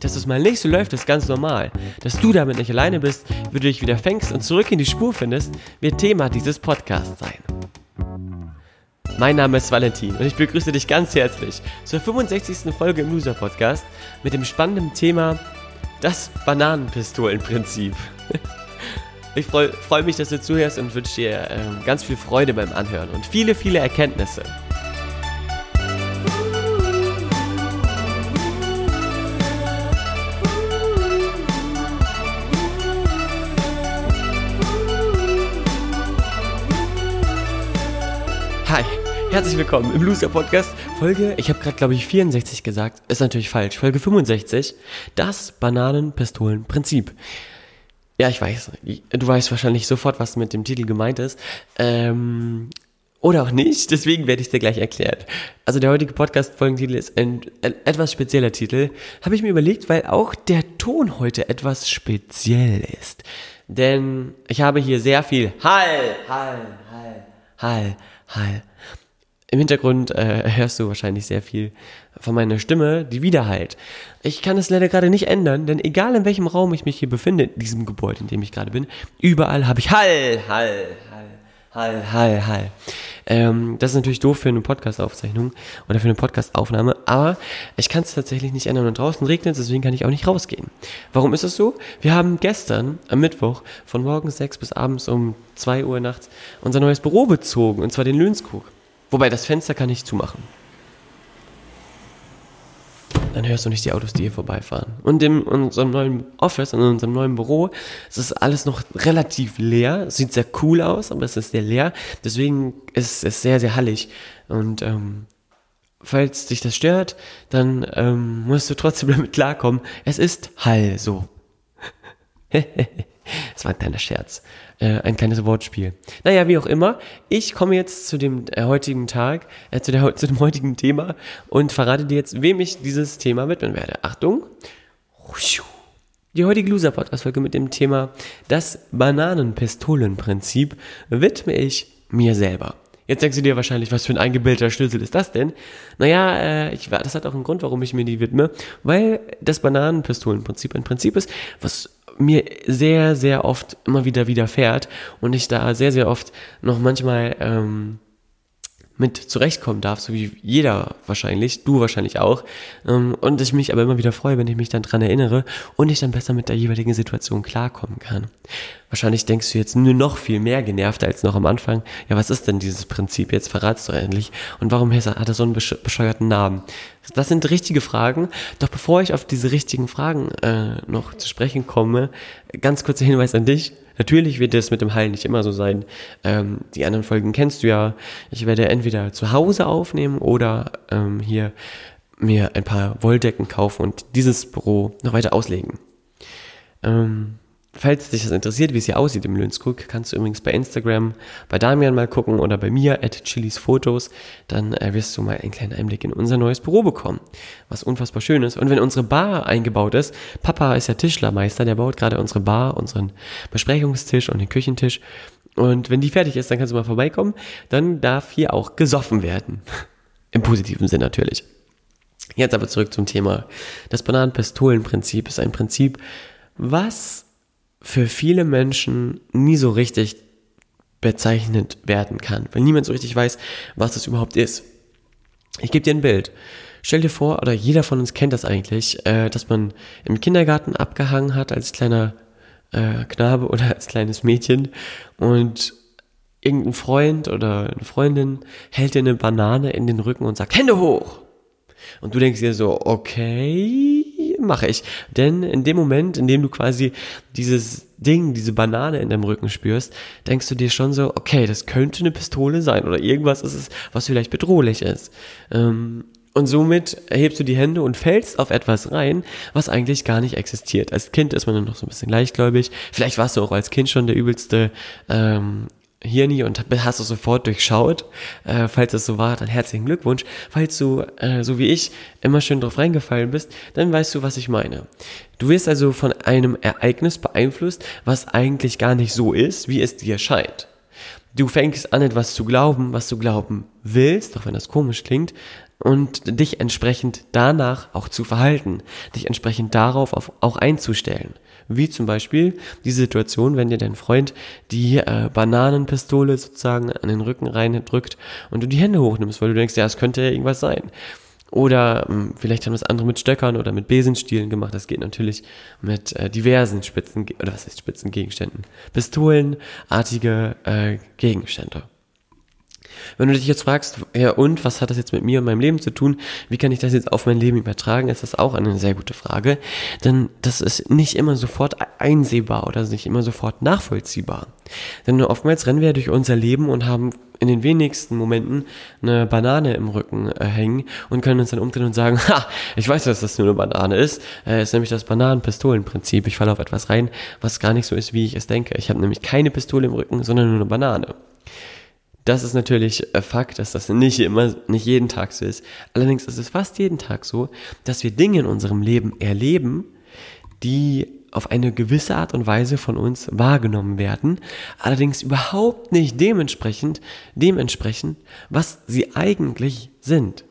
Dass es mal nicht so läuft, ist ganz normal. Dass du damit nicht alleine bist, wie du dich wieder fängst und zurück in die Spur findest, wird Thema dieses Podcasts sein. Mein Name ist Valentin und ich begrüße dich ganz herzlich zur 65. Folge im Loser Podcast mit dem spannenden Thema das Bananenpistolenprinzip. Ich freue freu mich, dass du zuhörst und wünsche dir ähm, ganz viel Freude beim Anhören und viele, viele Erkenntnisse. Herzlich willkommen im Loser Podcast. Folge, ich habe gerade glaube ich 64 gesagt, ist natürlich falsch. Folge 65, das Bananenpistolenprinzip. Ja, ich weiß. Du weißt wahrscheinlich sofort, was mit dem Titel gemeint ist. Ähm, oder auch nicht, deswegen werde ich dir gleich erklären. Also der heutige Podcast-Folgentitel ist ein, ein, etwas spezieller Titel. Habe ich mir überlegt, weil auch der Ton heute etwas speziell ist. Denn ich habe hier sehr viel Hall, Hall, Hall, Hall, Hall. Im Hintergrund äh, hörst du wahrscheinlich sehr viel von meiner Stimme, die widerhallt. Ich kann es leider gerade nicht ändern, denn egal in welchem Raum ich mich hier befinde, in diesem Gebäude, in dem ich gerade bin, überall habe ich Hall, Hall, Hall, Hall, Hall, Hall. Ähm, das ist natürlich doof für eine Podcast-Aufzeichnung oder für eine Podcast-Aufnahme, aber ich kann es tatsächlich nicht ändern und draußen regnet es, deswegen kann ich auch nicht rausgehen. Warum ist es so? Wir haben gestern am Mittwoch von morgens 6 bis abends um 2 Uhr nachts unser neues Büro bezogen, und zwar den Löhnskog. Wobei das Fenster kann ich zumachen. Dann hörst du nicht die Autos, die hier vorbeifahren. Und in unserem neuen Office, in unserem neuen Büro, es ist alles noch relativ leer. Es sieht sehr cool aus, aber es ist sehr leer. Deswegen ist es sehr, sehr hallig. Und ähm, falls dich das stört, dann ähm, musst du trotzdem damit klarkommen. Es ist Hall so. Das war ein kleiner Scherz. Äh, ein kleines Wortspiel. Naja, wie auch immer. Ich komme jetzt zu dem äh, heutigen Tag, äh, zu, der, zu dem heutigen Thema und verrate dir jetzt, wem ich dieses Thema widmen werde. Achtung. Die heutige Loser-Podcast-Folge mit dem Thema das Bananenpistolenprinzip widme ich mir selber. Jetzt denkst du dir wahrscheinlich, was für ein eingebildeter Schlüssel ist das denn? Naja, äh, ich, das hat auch einen Grund, warum ich mir die widme, weil das Bananenpistolenprinzip ein Prinzip ist, was mir sehr, sehr oft immer wieder widerfährt und ich da sehr, sehr oft noch manchmal ähm, mit zurechtkommen darf, so wie jeder wahrscheinlich, du wahrscheinlich auch. Ähm, und ich mich aber immer wieder freue, wenn ich mich dann dran erinnere und ich dann besser mit der jeweiligen Situation klarkommen kann. Wahrscheinlich denkst du jetzt nur noch viel mehr genervt als noch am Anfang. Ja, was ist denn dieses Prinzip? Jetzt verratst du endlich. Und warum hat er so einen bescheuerten Namen? Das sind richtige Fragen. Doch bevor ich auf diese richtigen Fragen äh, noch zu sprechen komme, ganz kurzer Hinweis an dich. Natürlich wird es mit dem Heil nicht immer so sein. Ähm, die anderen Folgen kennst du ja. Ich werde entweder zu Hause aufnehmen oder ähm, hier mir ein paar Wolldecken kaufen und dieses Büro noch weiter auslegen. Ähm, Falls dich das interessiert, wie es hier aussieht im Lönskrug, kannst du übrigens bei Instagram bei Damian mal gucken oder bei mir at Chilis Fotos. Dann äh, wirst du mal einen kleinen Einblick in unser neues Büro bekommen, was unfassbar schön ist. Und wenn unsere Bar eingebaut ist, Papa ist ja Tischlermeister, der baut gerade unsere Bar, unseren Besprechungstisch und den Küchentisch. Und wenn die fertig ist, dann kannst du mal vorbeikommen. Dann darf hier auch gesoffen werden. Im positiven Sinn natürlich. Jetzt aber zurück zum Thema. Das Bananenpistolenprinzip ist ein Prinzip, was für viele Menschen nie so richtig bezeichnet werden kann, weil niemand so richtig weiß, was das überhaupt ist. Ich gebe dir ein Bild. Stell dir vor, oder jeder von uns kennt das eigentlich, äh, dass man im Kindergarten abgehangen hat als kleiner äh, Knabe oder als kleines Mädchen und irgendein Freund oder eine Freundin hält dir eine Banane in den Rücken und sagt, Hände hoch! Und du denkst dir so, okay, mache ich. Denn in dem Moment, in dem du quasi dieses Ding, diese Banane in deinem Rücken spürst, denkst du dir schon so, okay, das könnte eine Pistole sein oder irgendwas ist es, was vielleicht bedrohlich ist. Ähm, und somit erhebst du die Hände und fällst auf etwas rein, was eigentlich gar nicht existiert. Als Kind ist man dann noch so ein bisschen leichtgläubig. Vielleicht warst du auch als Kind schon der übelste ähm, Hirni und hast du sofort durchschaut. Äh, falls es so war, dann herzlichen Glückwunsch. Falls du, äh, so wie ich, immer schön drauf reingefallen bist, dann weißt du, was ich meine. Du wirst also von einem Ereignis beeinflusst, was eigentlich gar nicht so ist, wie es dir scheint. Du fängst an, etwas zu glauben, was du glauben willst, auch wenn das komisch klingt, und dich entsprechend danach auch zu verhalten, dich entsprechend darauf auch einzustellen. Wie zum Beispiel die Situation, wenn dir dein Freund die äh, Bananenpistole sozusagen an den Rücken rein drückt und du die Hände hochnimmst, weil du denkst, ja, es könnte ja irgendwas sein. Oder mh, hm, vielleicht haben das andere mit Stöckern oder mit Besenstielen gemacht. Das geht natürlich mit äh, diversen Spitzen, oder was heißt Spitzengegenständen? Pistolenartige äh, Gegenstände. Wenn du dich jetzt fragst, ja und, was hat das jetzt mit mir und meinem Leben zu tun? Wie kann ich das jetzt auf mein Leben übertragen? Ist das auch eine sehr gute Frage. Denn das ist nicht immer sofort einsehbar oder nicht immer sofort nachvollziehbar. Denn oftmals rennen wir durch unser Leben und haben in den wenigsten Momenten eine Banane im Rücken äh, hängen und können uns dann umdrehen und sagen, ha, ich weiß, dass das nur eine Banane ist. Äh, ist nämlich das Bananenpistolenprinzip. Ich falle auf etwas rein, was gar nicht so ist, wie ich es denke. Ich habe nämlich keine Pistole im Rücken, sondern nur eine Banane. Das ist natürlich Fakt, dass das nicht immer, nicht jeden Tag so ist. Allerdings ist es fast jeden Tag so, dass wir Dinge in unserem Leben erleben, die auf eine gewisse Art und Weise von uns wahrgenommen werden, allerdings überhaupt nicht dementsprechend, dementsprechend, was sie eigentlich sind.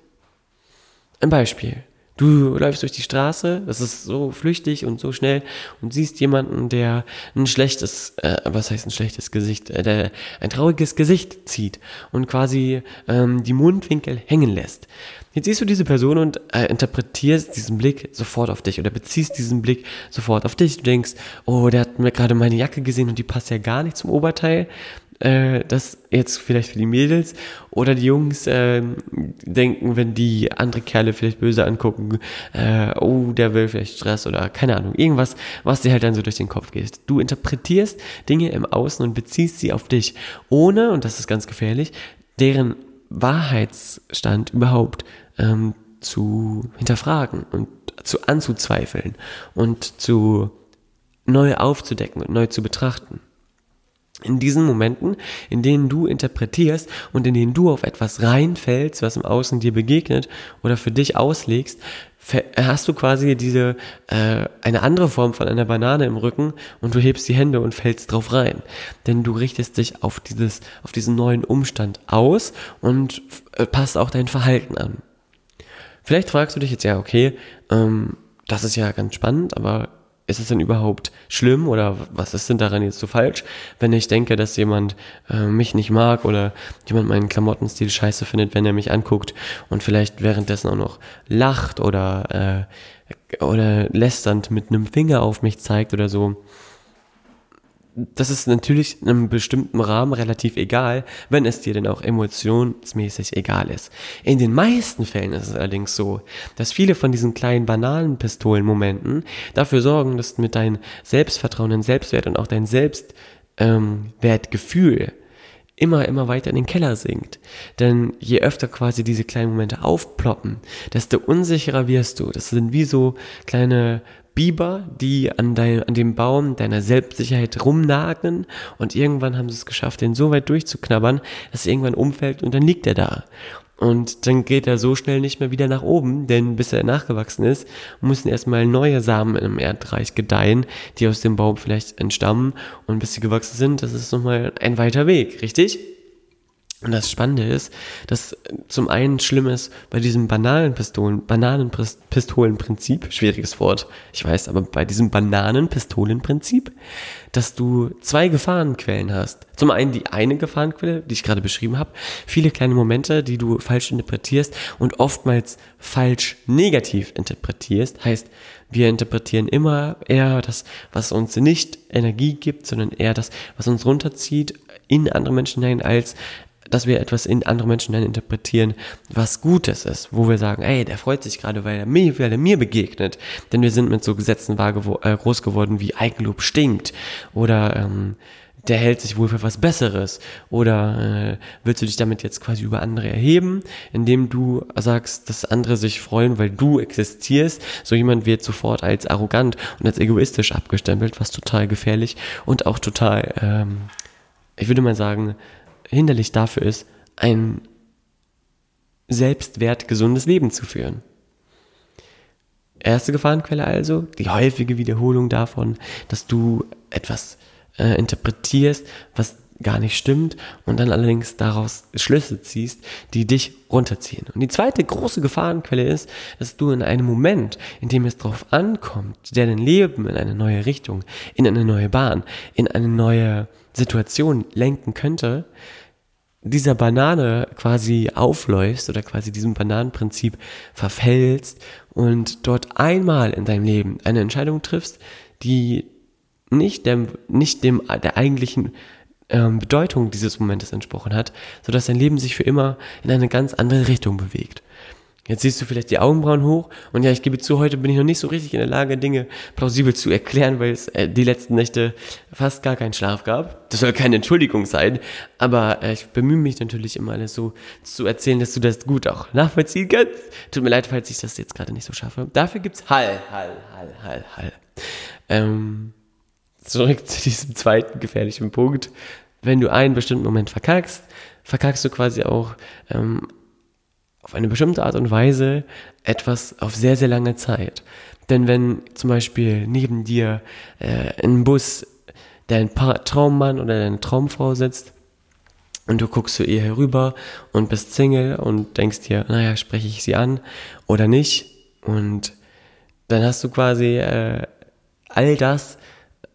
Ein Beispiel. Du läufst durch die Straße, das ist so flüchtig und so schnell und siehst jemanden, der ein schlechtes, äh, was heißt ein schlechtes Gesicht, äh, der ein trauriges Gesicht zieht und quasi ähm, die Mundwinkel hängen lässt. Jetzt siehst du diese Person und äh, interpretierst diesen Blick sofort auf dich oder beziehst diesen Blick sofort auf dich. Du denkst, oh, der hat mir gerade meine Jacke gesehen und die passt ja gar nicht zum Oberteil äh, das jetzt vielleicht für die Mädels oder die Jungs äh, denken, wenn die andere Kerle vielleicht böse angucken, äh, oh, der will vielleicht Stress oder keine Ahnung, irgendwas, was dir halt dann so durch den Kopf geht. Du interpretierst Dinge im Außen und beziehst sie auf dich, ohne, und das ist ganz gefährlich, deren Wahrheitsstand überhaupt ähm, zu hinterfragen und zu anzuzweifeln und zu neu aufzudecken und neu zu betrachten in diesen Momenten, in denen du interpretierst und in denen du auf etwas reinfällst, was im Außen dir begegnet oder für dich auslegst, hast du quasi diese äh, eine andere Form von einer Banane im Rücken und du hebst die Hände und fällst drauf rein, denn du richtest dich auf dieses auf diesen neuen Umstand aus und äh, passt auch dein Verhalten an. Vielleicht fragst du dich jetzt ja, okay, ähm, das ist ja ganz spannend, aber ist es denn überhaupt schlimm oder was ist denn daran jetzt so falsch, wenn ich denke, dass jemand äh, mich nicht mag oder jemand meinen Klamottenstil scheiße findet, wenn er mich anguckt und vielleicht währenddessen auch noch lacht oder, äh, oder lästernd mit einem Finger auf mich zeigt oder so das ist natürlich in einem bestimmten Rahmen relativ egal, wenn es dir denn auch emotionsmäßig egal ist. In den meisten Fällen ist es allerdings so, dass viele von diesen kleinen banalen Pistolenmomenten dafür sorgen, dass mit deinem Selbstvertrauen, dein Selbstwert und auch dein Selbstwertgefühl ähm, immer, immer weiter in den Keller sinkt. Denn je öfter quasi diese kleinen Momente aufploppen, desto unsicherer wirst du. Das sind wie so kleine Biber, die an, dein, an dem Baum deiner Selbstsicherheit rumnagen und irgendwann haben sie es geschafft, den so weit durchzuknabbern, dass er irgendwann umfällt und dann liegt er da. Und dann geht er so schnell nicht mehr wieder nach oben, denn bis er nachgewachsen ist, müssen erstmal neue Samen im Erdreich gedeihen, die aus dem Baum vielleicht entstammen. Und bis sie gewachsen sind, das ist nochmal ein weiter Weg, richtig? Und das Spannende ist, dass zum einen schlimm ist bei diesem Bananenpistolen, Bananenpistolenprinzip, schwieriges Wort, ich weiß, aber bei diesem Bananenpistolenprinzip, dass du zwei Gefahrenquellen hast. Zum einen die eine Gefahrenquelle, die ich gerade beschrieben habe, viele kleine Momente, die du falsch interpretierst und oftmals falsch negativ interpretierst, heißt, wir interpretieren immer eher das, was uns nicht Energie gibt, sondern eher das, was uns runterzieht in andere Menschen hinein, als dass wir etwas in andere Menschen dann interpretieren, was Gutes ist, wo wir sagen, ey, der freut sich gerade, weil er mir, weil er mir begegnet. Denn wir sind mit so Gesetzen äh, groß geworden wie Eigenlob stinkt oder ähm, der hält sich wohl für was Besseres. Oder äh, willst du dich damit jetzt quasi über andere erheben, indem du sagst, dass andere sich freuen, weil du existierst. So jemand wird sofort als arrogant und als egoistisch abgestempelt, was total gefährlich und auch total, ähm, ich würde mal sagen, hinderlich dafür ist, ein selbstwertgesundes Leben zu führen. Erste Gefahrenquelle also, die häufige Wiederholung davon, dass du etwas äh, interpretierst, was gar nicht stimmt und dann allerdings daraus Schlüsse ziehst, die dich runterziehen. Und die zweite große Gefahrenquelle ist, dass du in einem Moment, in dem es darauf ankommt, der dein Leben in eine neue Richtung, in eine neue Bahn, in eine neue Situation lenken könnte, dieser Banane quasi aufläufst oder quasi diesem Bananenprinzip verfällst und dort einmal in deinem Leben eine Entscheidung triffst, die nicht dem, nicht dem der eigentlichen ähm, Bedeutung dieses Momentes entsprochen hat, sodass dein Leben sich für immer in eine ganz andere Richtung bewegt. Jetzt siehst du vielleicht die Augenbrauen hoch und ja, ich gebe zu, heute bin ich noch nicht so richtig in der Lage, Dinge plausibel zu erklären, weil es äh, die letzten Nächte fast gar keinen Schlaf gab. Das soll keine Entschuldigung sein, aber äh, ich bemühe mich natürlich immer alles so zu erzählen, dass du das gut auch nachvollziehen kannst. Tut mir leid, falls ich das jetzt gerade nicht so schaffe. Dafür gibt's Hall, Hall, Hall, Hall, Hall. Ähm, zurück zu diesem zweiten gefährlichen Punkt. Wenn du einen bestimmten Moment verkackst, verkackst du quasi auch ähm, auf eine bestimmte Art und Weise etwas auf sehr, sehr lange Zeit. Denn wenn zum Beispiel neben dir äh, ein Bus dein Traummann oder deine Traumfrau sitzt und du guckst zu ihr herüber und bist Single und denkst dir, naja, spreche ich sie an oder nicht? Und dann hast du quasi äh, all das,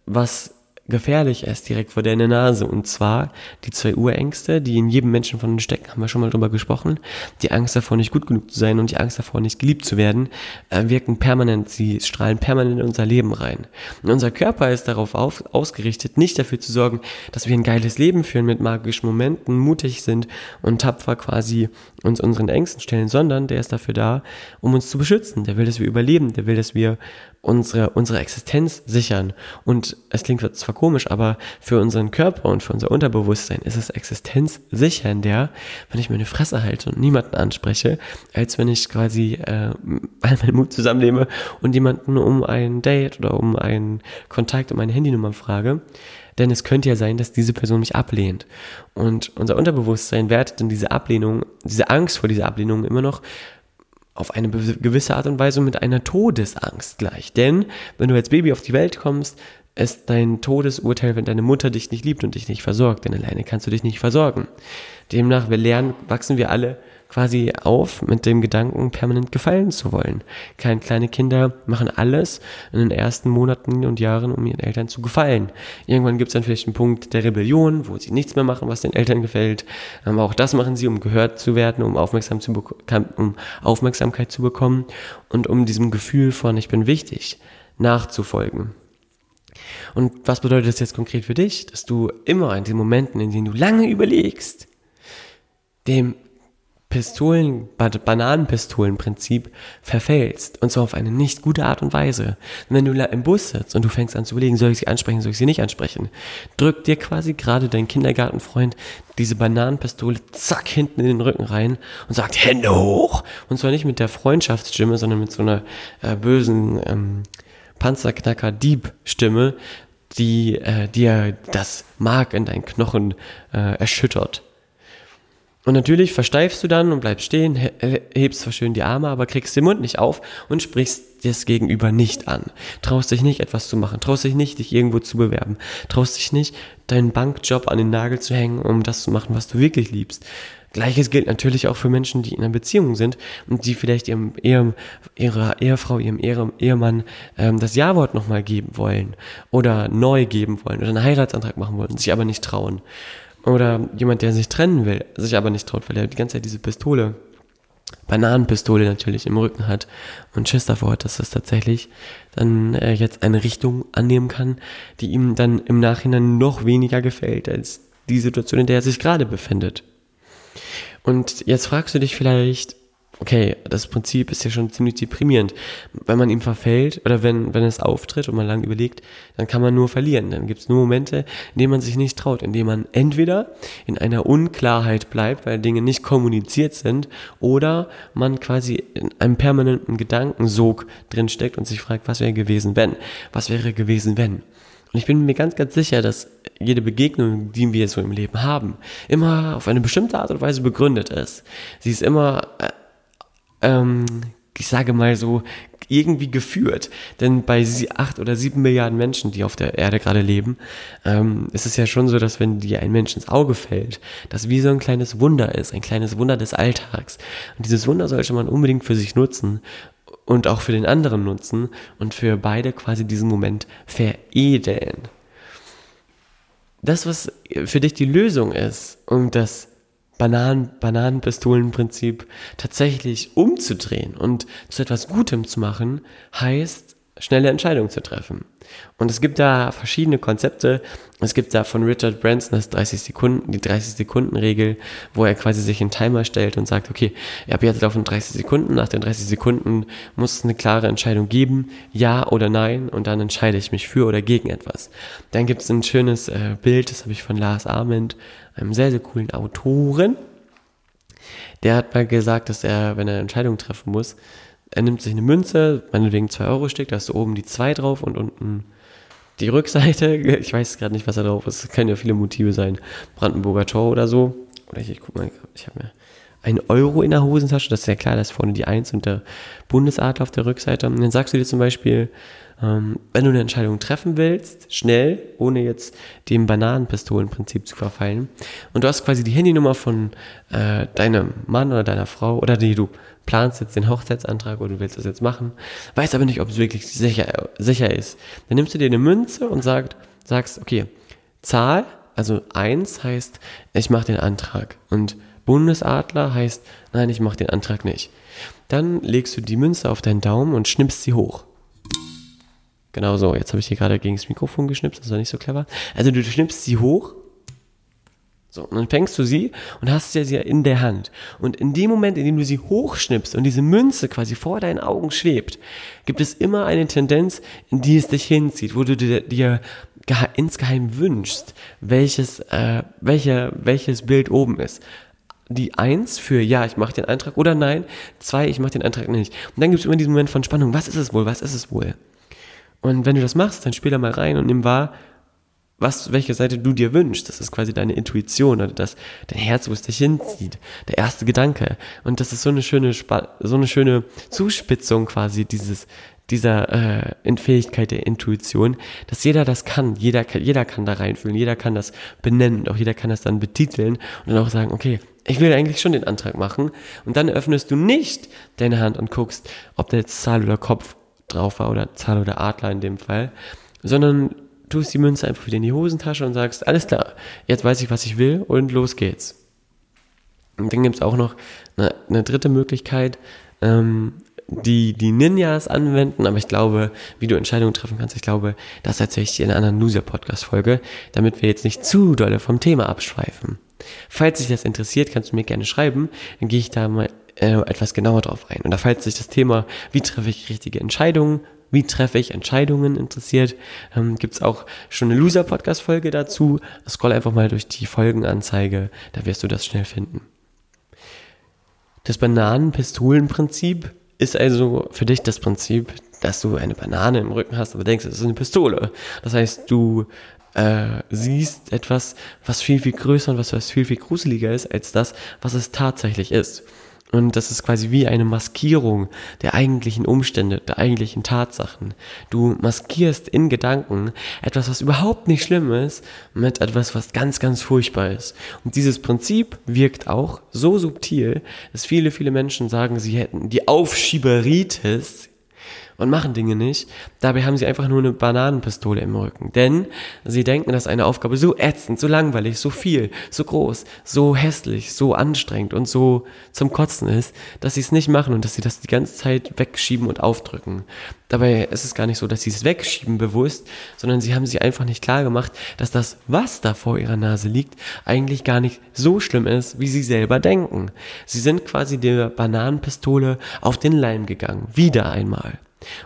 was gefährlich ist direkt vor deiner Nase. Und zwar die zwei Urängste, die in jedem Menschen von uns stecken, haben wir schon mal drüber gesprochen. Die Angst davor, nicht gut genug zu sein und die Angst davor, nicht geliebt zu werden, äh, wirken permanent, sie strahlen permanent in unser Leben rein. Und unser Körper ist darauf auf, ausgerichtet, nicht dafür zu sorgen, dass wir ein geiles Leben führen mit magischen Momenten, mutig sind und tapfer quasi uns unseren Ängsten stellen, sondern der ist dafür da, um uns zu beschützen. Der will, dass wir überleben, der will, dass wir unsere, unsere Existenz sichern. Und es klingt zwar komisch, aber für unseren Körper und für unser Unterbewusstsein ist es existenzsichernder, wenn ich meine Fresse halte und niemanden anspreche, als wenn ich quasi äh, all meinen Mut zusammennehme und jemanden um ein Date oder um einen Kontakt, um eine Handynummer frage. Denn es könnte ja sein, dass diese Person mich ablehnt. Und unser Unterbewusstsein wertet dann diese Ablehnung, diese Angst vor dieser Ablehnung immer noch auf eine gewisse Art und Weise mit einer Todesangst gleich. Denn wenn du als Baby auf die Welt kommst, ist dein Todesurteil, wenn deine Mutter dich nicht liebt und dich nicht versorgt, denn alleine kannst du dich nicht versorgen. Demnach, wir lernen, wachsen wir alle quasi auf mit dem Gedanken, permanent gefallen zu wollen. Kleine, kleine Kinder machen alles in den ersten Monaten und Jahren, um ihren Eltern zu gefallen. Irgendwann gibt es dann vielleicht einen Punkt der Rebellion, wo sie nichts mehr machen, was den Eltern gefällt. Aber auch das machen sie, um gehört zu werden, um, aufmerksam zu um Aufmerksamkeit zu bekommen und um diesem Gefühl von ich bin wichtig nachzufolgen. Und was bedeutet das jetzt konkret für dich? Dass du immer in den Momenten, in denen du lange überlegst, dem Pistolen, Bananenpistolenprinzip verfällst. Und zwar auf eine nicht gute Art und Weise. Und wenn du im Bus sitzt und du fängst an zu überlegen, soll ich sie ansprechen, soll ich sie nicht ansprechen, drückt dir quasi gerade dein Kindergartenfreund diese Bananenpistole zack hinten in den Rücken rein und sagt Hände hoch. Und zwar nicht mit der Freundschaftsstimme, sondern mit so einer äh, bösen ähm, Panzerknacker-Dieb-Stimme, die äh, dir das Mark in deinen Knochen äh, erschüttert. Und natürlich versteifst du dann und bleibst stehen, hebst zwar schön die Arme, aber kriegst den Mund nicht auf und sprichst das Gegenüber nicht an. Traust dich nicht, etwas zu machen, traust dich nicht, dich irgendwo zu bewerben, traust dich nicht, deinen Bankjob an den Nagel zu hängen, um das zu machen, was du wirklich liebst. Gleiches gilt natürlich auch für Menschen, die in einer Beziehung sind und die vielleicht ihrem, ihrem ihrer Ehefrau, ihrem Ehemann ähm, das Ja-Wort nochmal geben wollen oder neu geben wollen oder einen Heiratsantrag machen wollen, sich aber nicht trauen. Oder jemand, der sich trennen will, sich aber nicht traut, weil er die ganze Zeit diese Pistole, Bananenpistole natürlich im Rücken hat und Schiss davor hat, dass das tatsächlich dann äh, jetzt eine Richtung annehmen kann, die ihm dann im Nachhinein noch weniger gefällt als die Situation, in der er sich gerade befindet. Und jetzt fragst du dich vielleicht, okay, das Prinzip ist ja schon ziemlich deprimierend. Wenn man ihm verfällt oder wenn, wenn es auftritt und man lange überlegt, dann kann man nur verlieren. Dann gibt es nur Momente, in denen man sich nicht traut, in denen man entweder in einer Unklarheit bleibt, weil Dinge nicht kommuniziert sind, oder man quasi in einem permanenten Gedankensog drinsteckt und sich fragt, was wäre gewesen, wenn? Was wäre gewesen, wenn? Und ich bin mir ganz, ganz sicher, dass jede Begegnung, die wir so im Leben haben, immer auf eine bestimmte Art und Weise begründet ist. Sie ist immer äh, ähm, ich sage mal so, irgendwie geführt. Denn bei acht oder sieben Milliarden Menschen, die auf der Erde gerade leben, ähm, ist es ja schon so, dass wenn dir ein Mensch ins Auge fällt, das wie so ein kleines Wunder ist, ein kleines Wunder des Alltags. Und dieses Wunder sollte man unbedingt für sich nutzen und auch für den anderen nutzen und für beide quasi diesen Moment veredeln. Das, was für dich die Lösung ist, um das Bananen, Bananenpistolenprinzip tatsächlich umzudrehen und zu etwas Gutem zu machen, heißt, schnelle Entscheidungen zu treffen. Und es gibt da verschiedene Konzepte. Es gibt da von Richard Branson das 30 Sekunden, die 30 Sekunden Regel, wo er quasi sich einen Timer stellt und sagt, okay, ich habe jetzt laufen 30 Sekunden, nach den 30 Sekunden muss es eine klare Entscheidung geben, ja oder nein, und dann entscheide ich mich für oder gegen etwas. Dann gibt es ein schönes äh, Bild, das habe ich von Lars Arment, einem sehr, sehr coolen Autoren. Der hat mal gesagt, dass er, wenn er eine Entscheidung treffen muss, er nimmt sich eine Münze, meinetwegen 2 Euro Stück, da hast du oben die 2 drauf und unten die Rückseite. Ich weiß gerade nicht, was da drauf ist. Es können ja viele Motive sein. Brandenburger Tor oder so. Oder ich, ich guck mal, ich habe mir ein Euro in der Hosentasche. Das ist ja klar, da ist vorne die 1 und der Bundesadler auf der Rückseite. Und dann sagst du dir zum Beispiel, ähm, wenn du eine Entscheidung treffen willst, schnell, ohne jetzt dem Bananenpistolenprinzip zu verfallen, und du hast quasi die Handynummer von äh, deinem Mann oder deiner Frau oder die du planst jetzt den Hochzeitsantrag oder du willst das jetzt machen, weißt aber nicht, ob es wirklich sicher, sicher ist. Dann nimmst du dir eine Münze und sagt, sagst, okay, Zahl, also 1 heißt, ich mache den Antrag. Und Bundesadler heißt, nein, ich mache den Antrag nicht. Dann legst du die Münze auf deinen Daumen und schnippst sie hoch. Genau so, jetzt habe ich hier gerade gegen das Mikrofon geschnipst, das war nicht so clever. Also du schnippst sie hoch so, und dann fängst du sie und hast sie ja in der Hand. Und in dem Moment, in dem du sie hochschnippst und diese Münze quasi vor deinen Augen schwebt, gibt es immer eine Tendenz, in die es dich hinzieht, wo du dir, dir insgeheim wünschst, welches, äh, welche, welches Bild oben ist. Die eins für ja, ich mache den Eintrag oder nein, zwei, ich mache den Eintrag nicht. Und dann gibt es immer diesen Moment von Spannung, was ist es wohl, was ist es wohl? Und wenn du das machst, dann spiel da mal rein und nimm wahr, was, welche Seite du dir wünschst. Das ist quasi deine Intuition oder das, dein Herz, wo es dich hinzieht. Der erste Gedanke. Und das ist so eine schöne, so eine schöne Zuspitzung quasi dieses, dieser äh, Fähigkeit der Intuition, dass jeder das kann. Jeder, jeder kann da reinfühlen. Jeder kann das benennen. Auch jeder kann das dann betiteln und dann auch sagen, okay, ich will eigentlich schon den Antrag machen. Und dann öffnest du nicht deine Hand und guckst, ob der jetzt Zahl oder Kopf drauf war oder Zahl oder Adler in dem Fall, sondern tust die Münze einfach wieder in die Hosentasche und sagst, alles klar, jetzt weiß ich, was ich will und los geht's. Und dann gibt es auch noch eine, eine, dritte Möglichkeit, ähm, die die Ninjas anwenden, aber ich glaube, wie du Entscheidungen treffen kannst, ich glaube, das erzähle ich dir in einer anderen Loser-Podcast-Folge, damit wir jetzt nicht zu dolle vom Thema abschweifen. Falls dich das interessiert, kannst du mir gerne schreiben, dann gehe ich da mal äh, etwas genauer drauf ein. Und da falls sich das Thema, wie treffe ich richtige Entscheidungen, wie treffe ich Entscheidungen interessiert, ähm, gibt es auch schon eine Loser-Podcast-Folge dazu. Scroll einfach mal durch die Folgenanzeige, da wirst du das schnell finden. Das Bananenpistolenprinzip ist also für dich das Prinzip, dass du eine Banane im Rücken hast, aber denkst, es ist eine Pistole. Das heißt, du äh, siehst etwas, was viel, viel größer und was, was viel, viel gruseliger ist als das, was es tatsächlich ist. Und das ist quasi wie eine Maskierung der eigentlichen Umstände, der eigentlichen Tatsachen. Du maskierst in Gedanken etwas, was überhaupt nicht schlimm ist, mit etwas, was ganz, ganz furchtbar ist. Und dieses Prinzip wirkt auch so subtil, dass viele, viele Menschen sagen, sie hätten die Aufschieberitis und machen Dinge nicht. Dabei haben sie einfach nur eine Bananenpistole im Rücken. Denn sie denken, dass eine Aufgabe so ätzend, so langweilig, so viel, so groß, so hässlich, so anstrengend und so zum Kotzen ist, dass sie es nicht machen und dass sie das die ganze Zeit wegschieben und aufdrücken. Dabei ist es gar nicht so, dass sie es wegschieben bewusst, sondern sie haben sich einfach nicht klar gemacht, dass das, was da vor ihrer Nase liegt, eigentlich gar nicht so schlimm ist, wie sie selber denken. Sie sind quasi der Bananenpistole auf den Leim gegangen. Wieder einmal.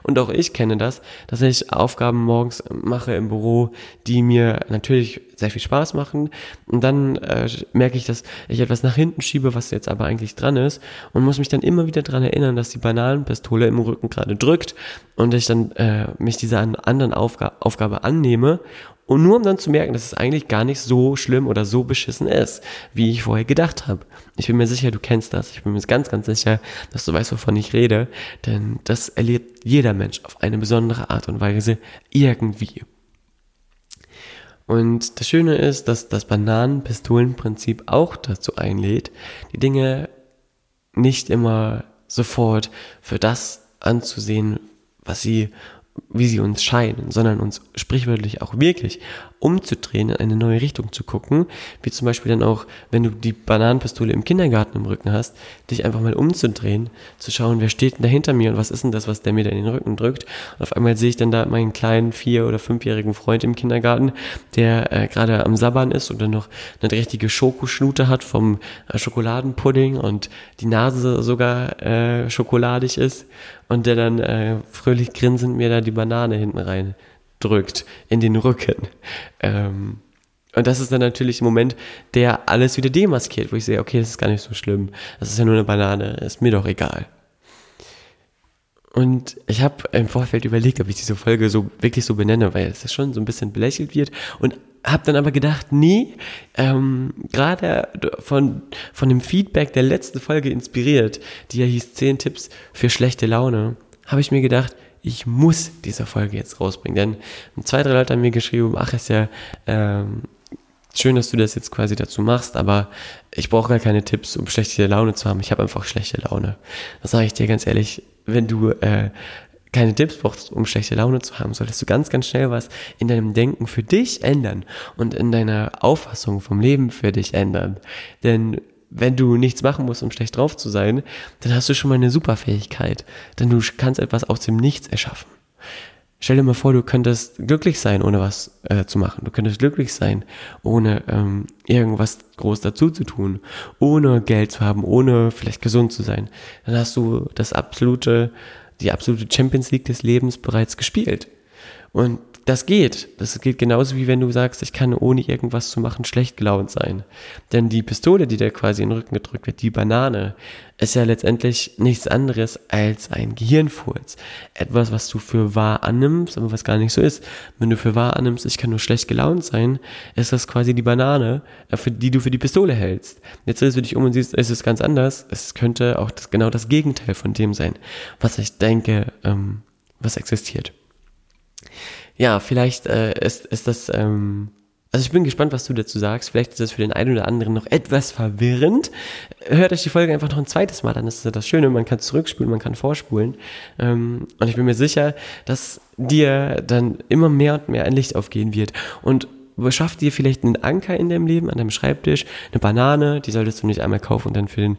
Und auch ich kenne das, dass ich Aufgaben morgens mache im Büro, die mir natürlich sehr viel Spaß machen. Und dann äh, merke ich, dass ich etwas nach hinten schiebe, was jetzt aber eigentlich dran ist. Und muss mich dann immer wieder daran erinnern, dass die Bananenpistole im Rücken gerade drückt und ich dann äh, mich dieser anderen Aufga Aufgabe annehme und nur um dann zu merken, dass es eigentlich gar nicht so schlimm oder so beschissen ist, wie ich vorher gedacht habe. Ich bin mir sicher, du kennst das. Ich bin mir ganz, ganz sicher, dass du weißt, wovon ich rede. Denn das erlebt jeder Mensch auf eine besondere Art und Weise irgendwie. Und das Schöne ist, dass das Bananenpistolenprinzip auch dazu einlädt, die Dinge nicht immer sofort für das anzusehen, was sie wie sie uns scheinen, sondern uns sprichwörtlich auch wirklich umzudrehen, in eine neue Richtung zu gucken, wie zum Beispiel dann auch, wenn du die Bananenpistole im Kindergarten im Rücken hast, dich einfach mal umzudrehen, zu schauen, wer steht denn da hinter mir und was ist denn das, was der mir da in den Rücken drückt. Und auf einmal sehe ich dann da meinen kleinen vier- oder fünfjährigen Freund im Kindergarten, der äh, gerade am Sabbern ist und dann noch eine richtige Schokoschnute hat vom äh, Schokoladenpudding und die Nase sogar äh, schokoladig ist und der dann äh, fröhlich grinsend mir da die Banane hinten rein drückt in den Rücken. Ähm, und das ist dann natürlich ein Moment, der alles wieder demaskiert, wo ich sehe, okay, das ist gar nicht so schlimm. Das ist ja nur eine Banane, ist mir doch egal. Und ich habe im Vorfeld überlegt, ob ich diese Folge so wirklich so benenne, weil es schon so ein bisschen belächelt wird. Und habe dann aber gedacht, nee, ähm, gerade von, von dem Feedback der letzten Folge inspiriert, die ja hieß 10 Tipps für schlechte Laune, habe ich mir gedacht, ich muss diese Folge jetzt rausbringen. Denn zwei, drei Leute haben mir geschrieben, ach, ist ja ähm, schön, dass du das jetzt quasi dazu machst, aber ich brauche gar keine Tipps, um schlechte Laune zu haben. Ich habe einfach schlechte Laune. Das sage ich dir ganz ehrlich, wenn du äh, keine Tipps brauchst, um schlechte Laune zu haben, solltest du ganz, ganz schnell was in deinem Denken für dich ändern und in deiner Auffassung vom Leben für dich ändern. Denn wenn du nichts machen musst, um schlecht drauf zu sein, dann hast du schon mal eine Superfähigkeit. Denn du kannst etwas aus dem Nichts erschaffen. Stell dir mal vor, du könntest glücklich sein, ohne was äh, zu machen. Du könntest glücklich sein, ohne ähm, irgendwas groß dazu zu tun, ohne Geld zu haben, ohne vielleicht gesund zu sein. Dann hast du das absolute, die absolute Champions League des Lebens bereits gespielt. Und das geht. Das geht genauso wie wenn du sagst, ich kann ohne irgendwas zu machen schlecht gelaunt sein. Denn die Pistole, die dir quasi in den Rücken gedrückt wird, die Banane, ist ja letztendlich nichts anderes als ein Gehirnfurz. Etwas, was du für wahr annimmst, aber was gar nicht so ist. Wenn du für wahr annimmst, ich kann nur schlecht gelaunt sein, ist das quasi die Banane, äh, für die du für die Pistole hältst. Jetzt drehst du dich um und siehst, es ist ganz anders. Es könnte auch das, genau das Gegenteil von dem sein, was ich denke, ähm, was existiert ja, vielleicht äh, ist, ist das, ähm, also ich bin gespannt, was du dazu sagst. Vielleicht ist das für den einen oder anderen noch etwas verwirrend. Hört euch die Folge einfach noch ein zweites Mal an. Das ist ja das Schöne. Man kann zurückspulen, man kann vorspulen. Ähm, und ich bin mir sicher, dass dir dann immer mehr und mehr ein Licht aufgehen wird. Und schaff dir vielleicht einen Anker in deinem Leben, an deinem Schreibtisch, eine Banane, die solltest du nicht einmal kaufen und dann für den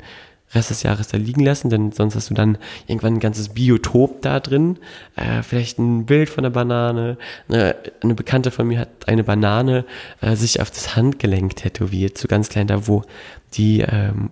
Rest des Jahres da liegen lassen, denn sonst hast du dann irgendwann ein ganzes Biotop da drin. Äh, vielleicht ein Bild von der Banane. Eine, eine Bekannte von mir hat eine Banane äh, sich auf das Handgelenk tätowiert, so ganz klein da, wo die ähm,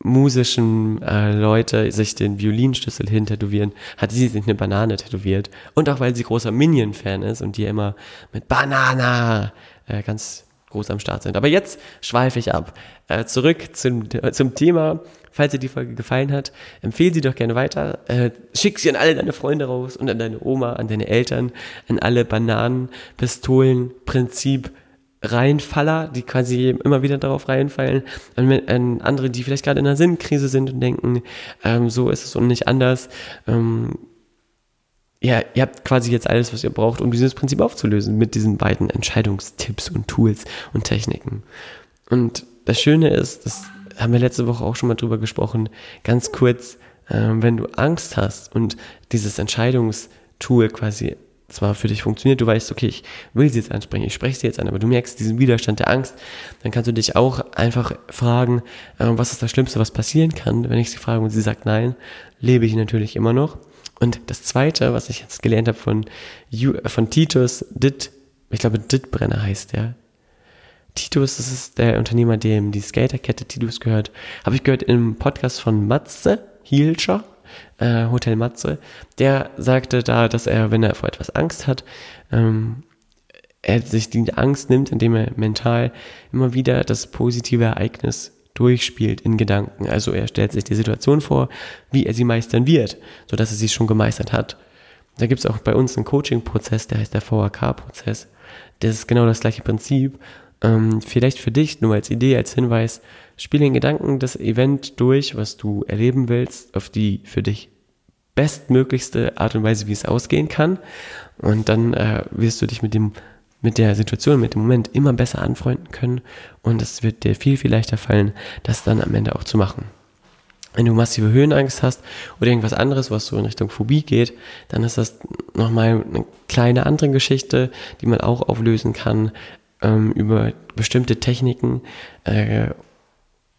musischen äh, Leute sich den Violinschlüssel hin tätowieren, hat sie sich eine Banane tätowiert. Und auch weil sie großer Minion-Fan ist und die immer mit Banana äh, ganz groß am Start sind. Aber jetzt schweife ich ab. Äh, zurück zum, zum Thema Falls dir die Folge gefallen hat, empfehle sie doch gerne weiter. Äh, schick sie an alle deine Freunde raus und an deine Oma, an deine Eltern, an alle Bananen, Pistolen, Prinzip, Reinfaller, die quasi immer wieder darauf reinfallen, an, an andere, die vielleicht gerade in einer Sinnkrise sind und denken, ähm, so ist es und nicht anders. Ähm, ja, ihr habt quasi jetzt alles, was ihr braucht, um dieses Prinzip aufzulösen mit diesen beiden Entscheidungstipps und Tools und Techniken. Und das Schöne ist, dass haben wir letzte Woche auch schon mal drüber gesprochen, ganz kurz, äh, wenn du Angst hast und dieses Entscheidungstool quasi zwar für dich funktioniert, du weißt, okay, ich will sie jetzt ansprechen, ich spreche sie jetzt an, aber du merkst diesen Widerstand der Angst, dann kannst du dich auch einfach fragen, äh, was ist das Schlimmste, was passieren kann, wenn ich sie frage und sie sagt nein, lebe ich natürlich immer noch. Und das Zweite, was ich jetzt gelernt habe von, von Titus Dit, ich glaube Dittbrenner heißt der, Titus, das ist der Unternehmer, dem die Skaterkette Titus gehört, habe ich gehört im Podcast von Matze Hielscher, äh, Hotel Matze, der sagte da, dass er, wenn er vor etwas Angst hat, ähm, er sich die Angst nimmt, indem er mental immer wieder das positive Ereignis durchspielt in Gedanken. Also er stellt sich die Situation vor, wie er sie meistern wird, sodass er sie schon gemeistert hat. Da gibt es auch bei uns einen Coaching-Prozess, der heißt der VHK-Prozess. Das ist genau das gleiche Prinzip. Ähm, vielleicht für dich, nur als Idee, als Hinweis, spiele in Gedanken das Event durch, was du erleben willst, auf die für dich bestmöglichste Art und Weise, wie es ausgehen kann. Und dann äh, wirst du dich mit dem mit der Situation, mit dem Moment immer besser anfreunden können und es wird dir viel, viel leichter fallen, das dann am Ende auch zu machen. Wenn du massive Höhenangst hast oder irgendwas anderes, was so in Richtung Phobie geht, dann ist das nochmal eine kleine andere Geschichte, die man auch auflösen kann ähm, über bestimmte Techniken. Äh,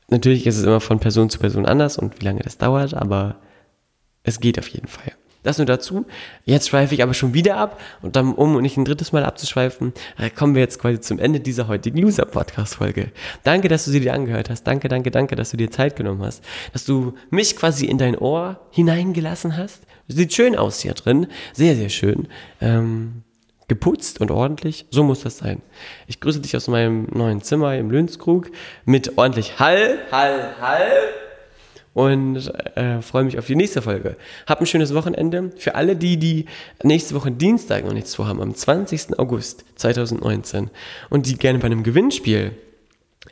natürlich ist es immer von Person zu Person anders und wie lange das dauert, aber es geht auf jeden Fall. Das nur dazu. Jetzt schweife ich aber schon wieder ab und dann, um nicht ein drittes Mal abzuschweifen, äh, kommen wir jetzt quasi zum Ende dieser heutigen Loser-Podcast-Folge. Danke, dass du sie dir angehört hast. Danke, danke, danke, dass du dir Zeit genommen hast. Dass du mich quasi in dein Ohr hineingelassen hast. Sieht schön aus hier drin. Sehr, sehr schön. Ähm, geputzt und ordentlich. So muss das sein. Ich grüße dich aus meinem neuen Zimmer im Lönskrug mit ordentlich Hall, Hall, Hall und äh, freue mich auf die nächste Folge. Hab ein schönes Wochenende. Für alle, die, die nächste Woche Dienstag noch nichts vorhaben, am 20. August 2019 und die gerne bei einem Gewinnspiel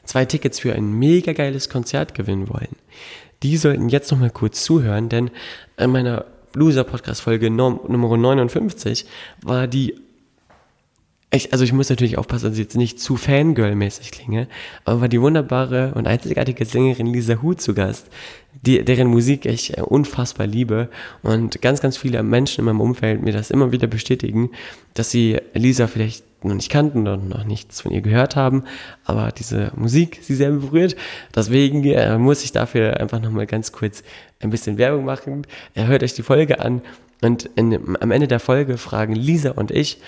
zwei Tickets für ein mega geiles Konzert gewinnen wollen, die sollten jetzt noch mal kurz zuhören, denn in meiner Loser Podcast Folge Nummer 59 war die ich, also ich muss natürlich aufpassen, dass ich jetzt nicht zu Fangirl-mäßig klinge, aber war die wunderbare und einzigartige Sängerin Lisa Hu zu Gast, die, deren Musik ich äh, unfassbar liebe und ganz, ganz viele Menschen in meinem Umfeld mir das immer wieder bestätigen, dass sie Lisa vielleicht noch nicht kannten oder noch nichts von ihr gehört haben, aber diese Musik sie sehr berührt. Deswegen äh, muss ich dafür einfach nochmal ganz kurz ein bisschen Werbung machen. Hört euch die Folge an und in, am Ende der Folge fragen Lisa und ich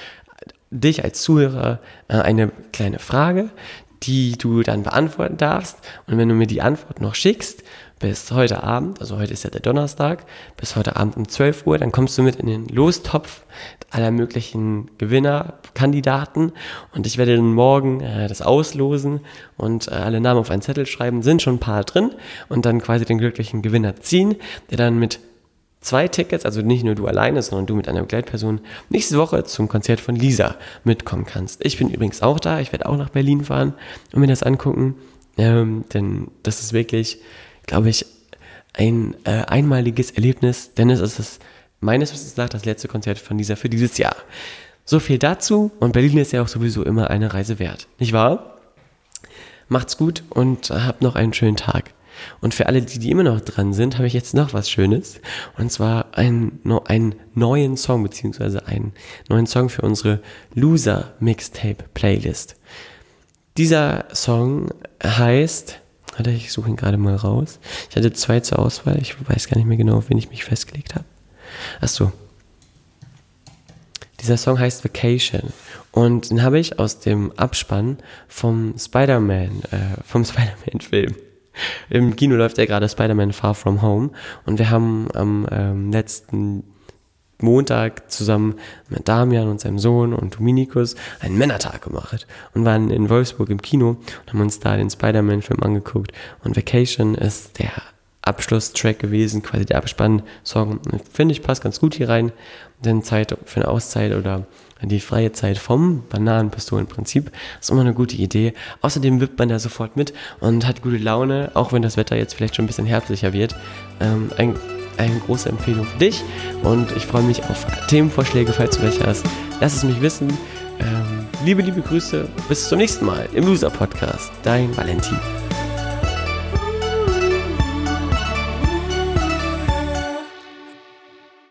dich als Zuhörer äh, eine kleine Frage, die du dann beantworten darfst. Und wenn du mir die Antwort noch schickst, bis heute Abend, also heute ist ja der Donnerstag, bis heute Abend um 12 Uhr, dann kommst du mit in den Lostopf aller möglichen Gewinnerkandidaten. Und ich werde dann morgen äh, das auslosen und äh, alle Namen auf einen Zettel schreiben, sind schon ein paar drin. Und dann quasi den glücklichen Gewinner ziehen, der dann mit zwei Tickets, also nicht nur du alleine, sondern du mit einer Begleitperson, nächste Woche zum Konzert von Lisa mitkommen kannst. Ich bin übrigens auch da, ich werde auch nach Berlin fahren und mir das angucken, ähm, denn das ist wirklich, glaube ich, ein äh, einmaliges Erlebnis, denn es ist das, meines Wissens nach das letzte Konzert von Lisa für dieses Jahr. So viel dazu und Berlin ist ja auch sowieso immer eine Reise wert, nicht wahr? Macht's gut und habt noch einen schönen Tag. Und für alle, die, die immer noch dran sind, habe ich jetzt noch was Schönes. Und zwar einen, einen neuen Song, beziehungsweise einen neuen Song für unsere Loser Mixtape Playlist. Dieser Song heißt, warte, ich suche ihn gerade mal raus. Ich hatte zwei zur Auswahl. Ich weiß gar nicht mehr genau, auf wen ich mich festgelegt habe. Achso. Dieser Song heißt Vacation und den habe ich aus dem Abspann vom Spider-Man, äh, vom Spider-Man-Film im Kino läuft ja gerade Spider-Man Far From Home und wir haben am ähm, letzten Montag zusammen mit Damian und seinem Sohn und Dominikus einen Männertag gemacht und waren in Wolfsburg im Kino und haben uns da den Spider-Man-Film angeguckt. Und Vacation ist der Abschlusstrack gewesen, quasi der Abspann-Song. Finde ich passt ganz gut hier rein, denn Zeit für eine Auszeit oder die freie Zeit vom Bananenpistolenprinzip ist immer eine gute Idee. Außerdem wippt man da sofort mit und hat gute Laune, auch wenn das Wetter jetzt vielleicht schon ein bisschen herbstlicher wird. Ähm, ein, eine große Empfehlung für dich und ich freue mich auf Themenvorschläge, falls du welche hast. Lass es mich wissen. Ähm, liebe, liebe Grüße. Bis zum nächsten Mal im Loser Podcast. Dein Valentin.